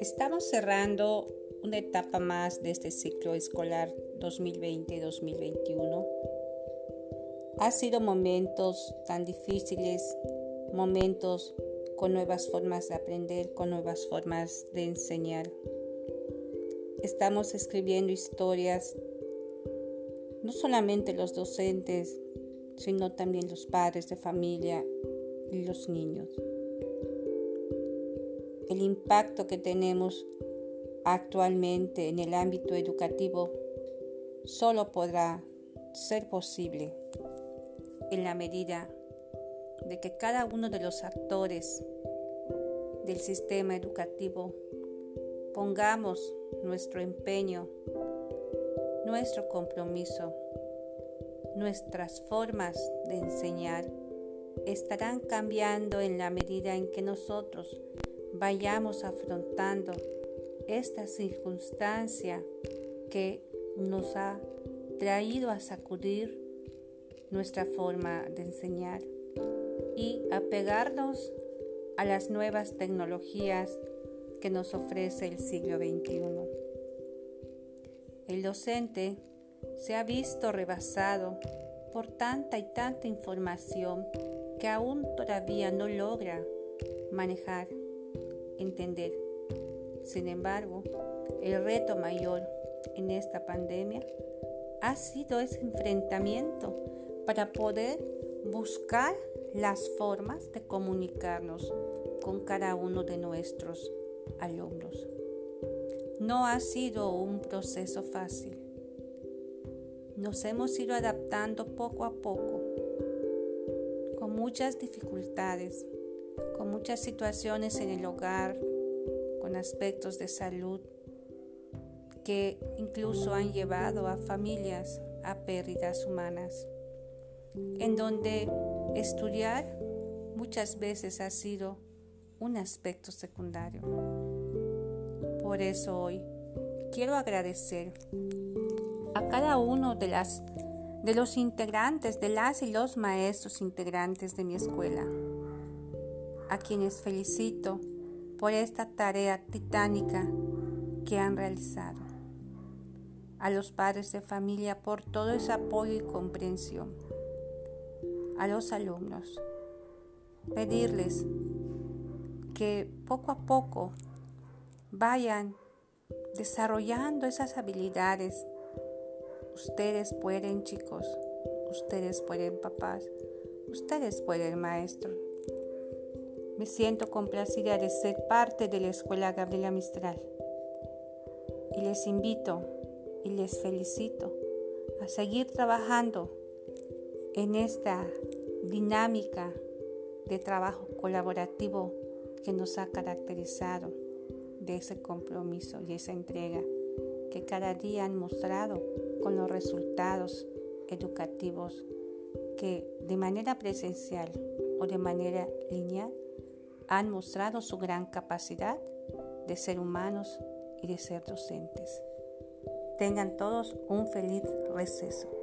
Estamos cerrando una etapa más de este ciclo escolar 2020-2021. Ha sido momentos tan difíciles, momentos con nuevas formas de aprender, con nuevas formas de enseñar. Estamos escribiendo historias, no solamente los docentes, sino también los padres de familia y los niños. El impacto que tenemos actualmente en el ámbito educativo solo podrá ser posible en la medida de que cada uno de los actores del sistema educativo pongamos nuestro empeño, nuestro compromiso, nuestras formas de enseñar estarán cambiando en la medida en que nosotros vayamos afrontando esta circunstancia que nos ha traído a sacudir nuestra forma de enseñar y apegarnos a las nuevas tecnologías que nos ofrece el siglo XXI. El docente se ha visto rebasado por tanta y tanta información que aún todavía no logra manejar entender. Sin embargo, el reto mayor en esta pandemia ha sido ese enfrentamiento para poder buscar las formas de comunicarnos con cada uno de nuestros alumnos. No ha sido un proceso fácil. Nos hemos ido adaptando poco a poco, con muchas dificultades, con muchas situaciones en el hogar, con aspectos de salud que incluso han llevado a familias a pérdidas humanas, en donde estudiar muchas veces ha sido un aspecto secundario. Por eso hoy quiero agradecer a cada uno de las de los integrantes, de las y los maestros integrantes de mi escuela, a quienes felicito por esta tarea titánica que han realizado. A los padres de familia por todo ese apoyo y comprensión. A los alumnos. Pedirles que poco a poco vayan desarrollando esas habilidades. Ustedes pueden, chicos. Ustedes pueden, papás. Ustedes pueden, maestros. Me siento complacida de ser parte de la Escuela Gabriela Mistral. Y les invito y les felicito a seguir trabajando en esta dinámica de trabajo colaborativo que nos ha caracterizado de ese compromiso y esa entrega que cada día han mostrado con los resultados educativos que de manera presencial o de manera lineal han mostrado su gran capacidad de ser humanos y de ser docentes. Tengan todos un feliz receso.